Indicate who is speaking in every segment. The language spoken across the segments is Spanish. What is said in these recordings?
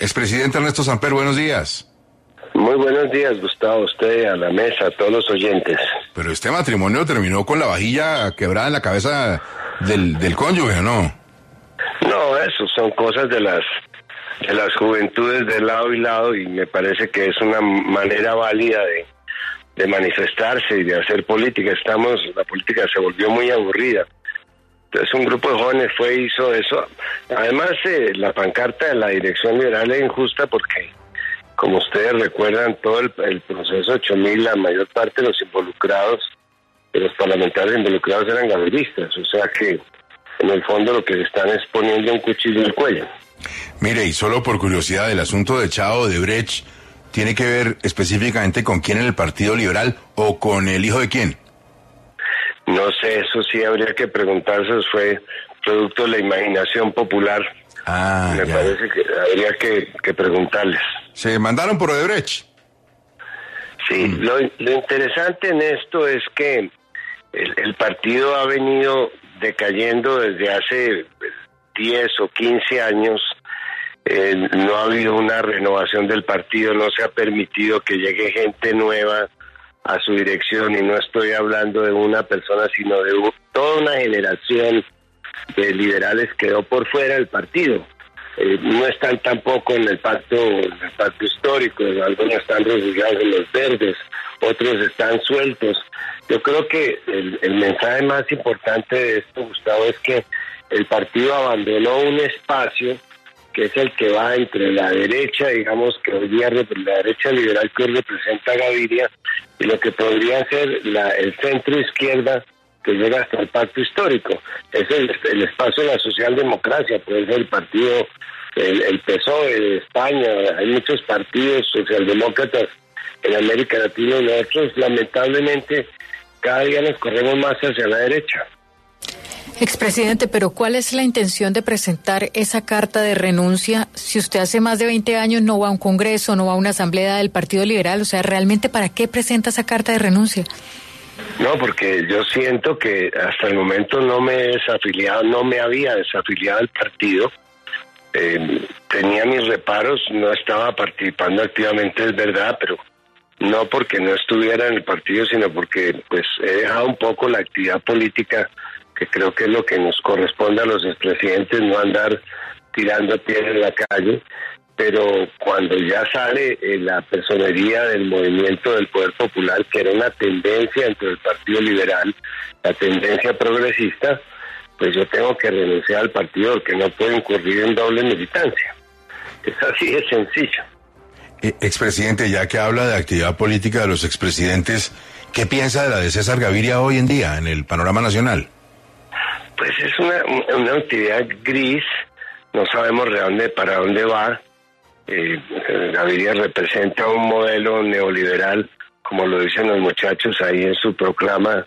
Speaker 1: Expresidente Ernesto Samper, buenos días.
Speaker 2: Muy buenos días, Gustavo, usted, a la mesa, a todos los oyentes.
Speaker 1: Pero este matrimonio terminó con la vajilla quebrada en la cabeza del, del cónyuge, ¿no?
Speaker 2: No, eso son cosas de las de las juventudes de lado y lado y me parece que es una manera válida de, de manifestarse y de hacer política. Estamos, la política se volvió muy aburrida. Entonces un grupo de jóvenes fue hizo eso. Además, eh, la pancarta de la dirección liberal es injusta porque, como ustedes recuerdan, todo el, el proceso 8000, la mayor parte de los involucrados, de los parlamentarios involucrados eran gaviristas. O sea que, en el fondo, lo que están es poniendo un cuchillo en el cuello.
Speaker 1: Mire, y solo por curiosidad, el asunto de Chao de Brecht tiene que ver específicamente con quién en el Partido Liberal o con el hijo de quién.
Speaker 2: No sé, eso sí habría que preguntarse, fue producto de la imaginación popular.
Speaker 1: Ah,
Speaker 2: Me
Speaker 1: ya.
Speaker 2: parece que habría que, que preguntarles.
Speaker 1: Se mandaron por Odebrecht.
Speaker 2: Sí, lo, lo interesante en esto es que el, el partido ha venido decayendo desde hace 10 o 15 años. Eh, no ha habido una renovación del partido, no se ha permitido que llegue gente nueva a su dirección y no estoy hablando de una persona, sino de toda una generación de liberales quedó por fuera del partido. Eh, no están tampoco en el pacto, en el pacto histórico, algunos están refugiados en los verdes, otros están sueltos. Yo creo que el mensaje más importante de esto, Gustavo, es que el partido abandonó un espacio que es el que va entre la derecha, digamos que hoy día la derecha liberal que hoy representa Gaviria, y lo que podría ser la, el centro izquierda que llega hasta el pacto histórico. Es el, el espacio de la socialdemocracia, puede ser el partido, el, el PSOE de España, hay muchos partidos socialdemócratas en América Latina y nosotros lamentablemente cada día nos corremos más hacia la derecha.
Speaker 3: Expresidente, pero ¿cuál es la intención de presentar esa carta de renuncia si usted hace más de 20 años no va a un congreso, no va a una asamblea del Partido Liberal? O sea, ¿realmente para qué presenta esa carta de renuncia?
Speaker 2: No, porque yo siento que hasta el momento no me he desafiliado, no me había desafiliado al partido. Eh, tenía mis reparos, no estaba participando activamente, es verdad, pero no porque no estuviera en el partido, sino porque pues he dejado un poco la actividad política, que creo que es lo que nos corresponde a los expresidentes, no andar tirando piedra en la calle pero cuando ya sale eh, la personería del movimiento del Poder Popular, que era una tendencia dentro del Partido Liberal, la tendencia progresista, pues yo tengo que renunciar al partido porque no puedo incurrir en doble militancia. Es así de sencillo.
Speaker 1: Eh, expresidente, ya que habla de actividad política de los expresidentes, ¿qué piensa de la de César Gaviria hoy en día en el panorama nacional?
Speaker 2: Pues es una, una actividad gris, no sabemos dónde, para dónde va. Eh, Gaviria representa un modelo neoliberal, como lo dicen los muchachos ahí en su proclama,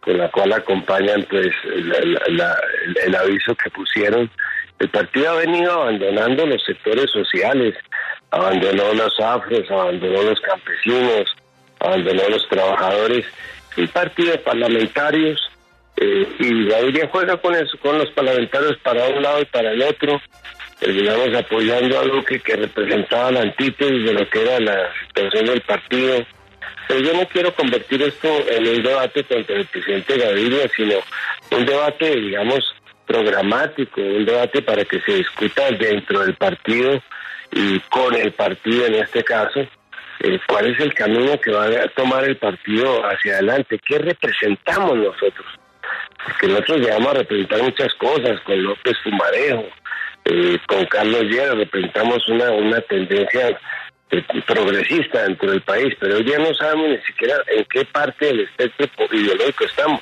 Speaker 2: con la cual acompañan pues el, aviso que pusieron. El partido ha venido abandonando los sectores sociales, abandonó los afros, abandonó los campesinos, abandonó los trabajadores, un partido de parlamentarios eh, y Gaviria juega con eso, con los parlamentarios para un lado y para el otro. Terminamos apoyando a Luque que representaba la antítesis de lo que era la situación del partido. Pero yo no quiero convertir esto en un debate contra el presidente Gaviria, sino un debate, digamos, programático, un debate para que se discuta dentro del partido y con el partido en este caso, eh, cuál es el camino que va a tomar el partido hacia adelante, qué representamos nosotros, porque nosotros llegamos a representar muchas cosas, con López Fumarejo, eh, con Carlos Llera, representamos una, una tendencia eh, progresista dentro del país, pero día no sabemos ni siquiera en qué parte del espectro ideológico estamos.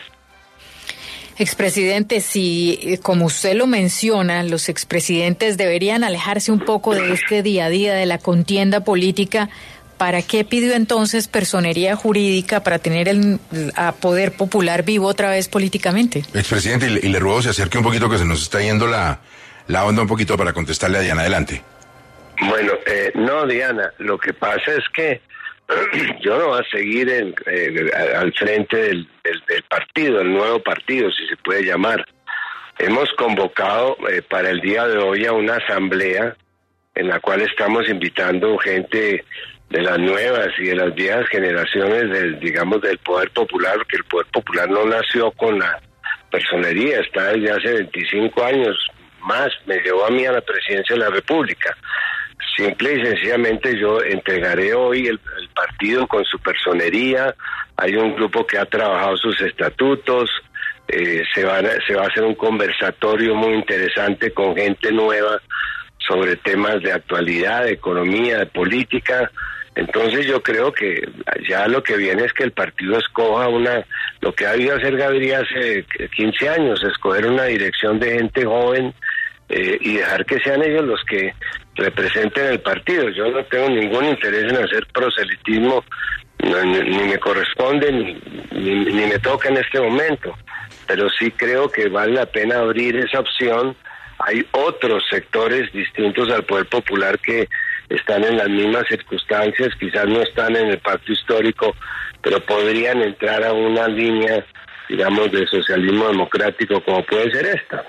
Speaker 3: Expresidente, si, eh, como usted lo menciona, los expresidentes deberían alejarse un poco de este día a día de la contienda política, ¿para qué pidió entonces personería jurídica para tener el a poder popular vivo otra vez políticamente?
Speaker 1: Expresidente, y le, ruego se acerque un poquito que se nos está yendo la, la onda un poquito para contestarle a Diana. Adelante.
Speaker 2: Bueno, eh, no, Diana, lo que pasa es que yo no voy a seguir eh, al frente del, partido, el nuevo partido, si se puede llamar. Hemos convocado eh, para el día de hoy a una asamblea en la cual estamos invitando gente de las nuevas y de las viejas generaciones del, digamos, del poder popular, que el poder popular no nació con la personería, está desde hace 25 años más, me llevó a mí a la presidencia de la República. Simple y sencillamente yo entregaré hoy el, partido con su personería. Hay un grupo que ha trabajado sus estatutos. Eh, se, va se va a hacer un conversatorio muy interesante con gente nueva sobre temas de actualidad, de economía, de política. Entonces yo creo que ya lo que viene es que el partido escoja una, lo que ha habido hacer Gabriel hace 15 años, escoger una dirección de gente joven eh, y dejar que sean ellos los que representen el partido. Yo no tengo ningún interés en hacer proselitismo, ni, me corresponde ni, ni, me toca en este momento, pero sí creo que vale la pena abrir esa opción. Hay otros sectores distintos al poder popular que están en las mismas circunstancias, quizás no están en el pacto histórico, pero podrían entrar a una línea, digamos, de socialismo democrático como puede ser esta.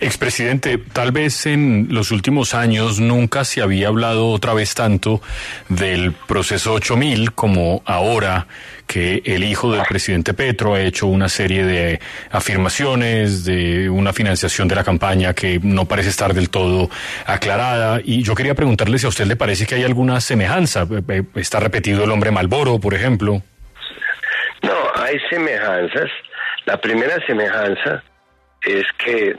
Speaker 4: Expresidente, tal vez en los últimos años nunca se había hablado otra vez tanto del proceso 8000 como ahora que el hijo del presidente Petro ha hecho una serie de afirmaciones de una financiación de la campaña que no parece estar del todo aclarada. Y yo quería preguntarle si a usted le parece que hay alguna semejanza. Eh, eh, ¿Está repetido el hombre Malboro, por ejemplo?
Speaker 2: No, hay semejanzas. La primera semejanza es que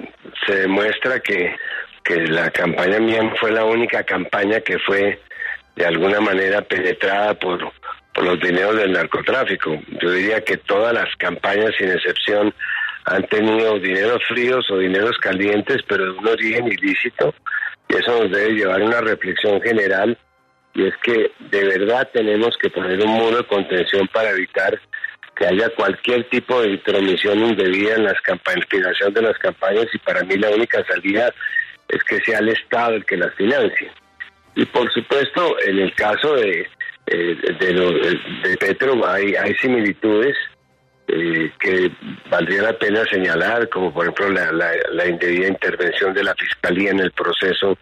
Speaker 2: se demuestra que, que la campaña mía fue la única campaña que fue de alguna manera penetrada por, por los dineros del narcotráfico. Yo diría que todas las campañas, sin excepción, han tenido dineros fríos o dineros calientes, pero de un origen ilícito. Y eso nos debe llevar a una reflexión general, y es que de verdad tenemos que poner un muro de contención para evitar que haya cualquier tipo de intromisión indebida en las campañas, financiación de las campañas y para mí la única salida es que sea el Estado el que las financie. Y por supuesto, en el caso de, eh, de, Petro hay, hay similitudes eh, que valdría la pena señalar, como por ejemplo la, la, indebida intervención de la Fiscalía en el proceso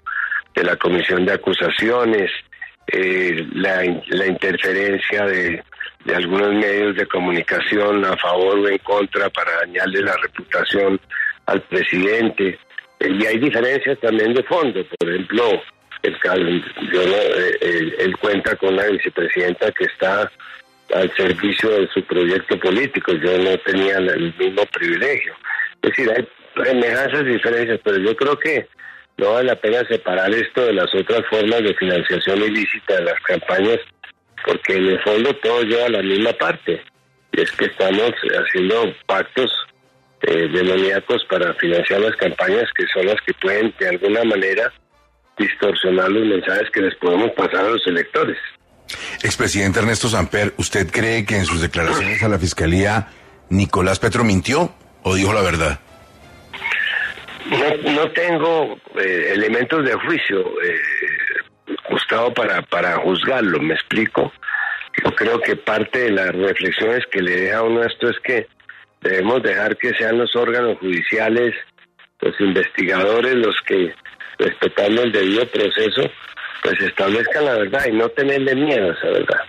Speaker 2: de la Comisión de Acusaciones, eh, la, la interferencia de de algunos medios de comunicación a favor o en contra para dañarle la reputación al presidente. Y hay diferencias también de fondo. Por ejemplo, el, yo eh, él, cuenta con una vicepresidenta que está al servicio de su proyecto político. Yo no tenía el mismo privilegio. Es decir, hay semejanzas y diferencias, pero yo creo que no vale la pena separar esto de las otras formas de financiación ilícita de las campañas porque en el fondo todo lleva a la misma parte. Y es que estamos haciendo pactos eh, demoníacos para financiar las campañas que son las que pueden de alguna manera distorsionar los mensajes que les podemos pasar a los electores.
Speaker 1: Expresidente Ernesto Samper, ¿usted cree que en sus declaraciones a la Fiscalía Nicolás Petro mintió o dijo la verdad?
Speaker 2: No, no tengo eh, elementos de juicio. Eh, Gustavo, para, para juzgarlo, me explico. Yo creo que parte de las reflexiones que le deja a uno esto es que debemos dejar que sean los órganos judiciales, los investigadores, los que, respetando el debido proceso, pues establezcan la verdad y no tenerle miedo a esa verdad.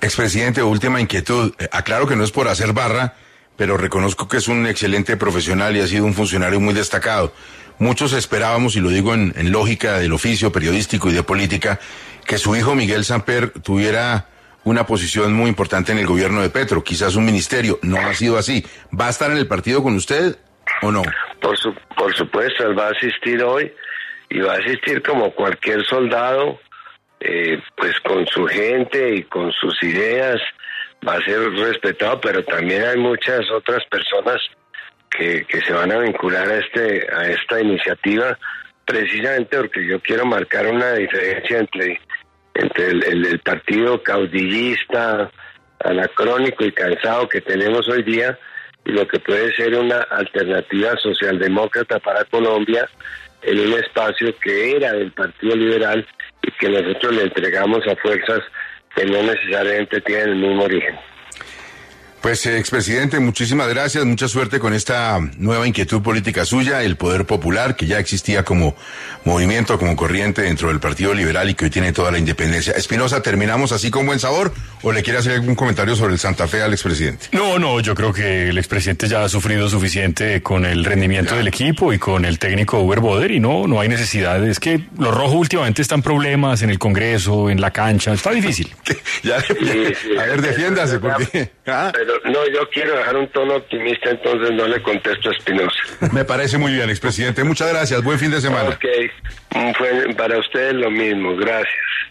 Speaker 1: Expresidente, última inquietud. Eh, aclaro que no es por hacer barra, pero reconozco que es un excelente profesional y ha sido un funcionario muy destacado. Muchos esperábamos, y lo digo en, lógica del oficio periodístico y de política, que su hijo Miguel Samper tuviera una posición muy importante en el gobierno de Petro, quizás un ministerio. No ha sido así. ¿Va a estar en el partido con usted o no?
Speaker 2: Por, por supuesto, él va a asistir hoy y va a asistir como cualquier soldado, eh, pues con su gente y con sus ideas, va a ser respetado, pero también hay muchas otras personas que, se van a vincular a este a esta iniciativa precisamente porque yo quiero marcar una diferencia entre entre el, el partido caudillista anacrónico y cansado que tenemos hoy día lo que puede ser una alternativa socialdemócrata para Colombia en un espacio que era del Partido Liberal y que nosotros le entregamos a fuerzas que no necesariamente tienen el mismo origen.
Speaker 1: Pues, eh, expresidente, muchísimas gracias, mucha suerte con esta nueva inquietud política suya, el poder popular, que ya existía como movimiento, como corriente dentro del Partido Liberal y que hoy tiene toda la independencia. Espinosa, ¿terminamos así con buen sabor o le quiere hacer algún comentario sobre el Santa Fe al expresidente?
Speaker 4: No, no, yo creo que el expresidente ya ha sufrido suficiente con el rendimiento del equipo y con el técnico Uber Boder y no, no hay necesidad. Es que los rojos últimamente están problemas en el Congreso, en la cancha, está difícil.
Speaker 1: ya, a ver, defiéndase, porque...
Speaker 2: ¿ah? no, yo quiero dejar un tono optimista, entonces no le contesto a Espinosa.
Speaker 1: Me parece muy bien, expresidente. Muchas gracias. Buen fin de semana.
Speaker 2: Ok, para ustedes lo mismo. Gracias.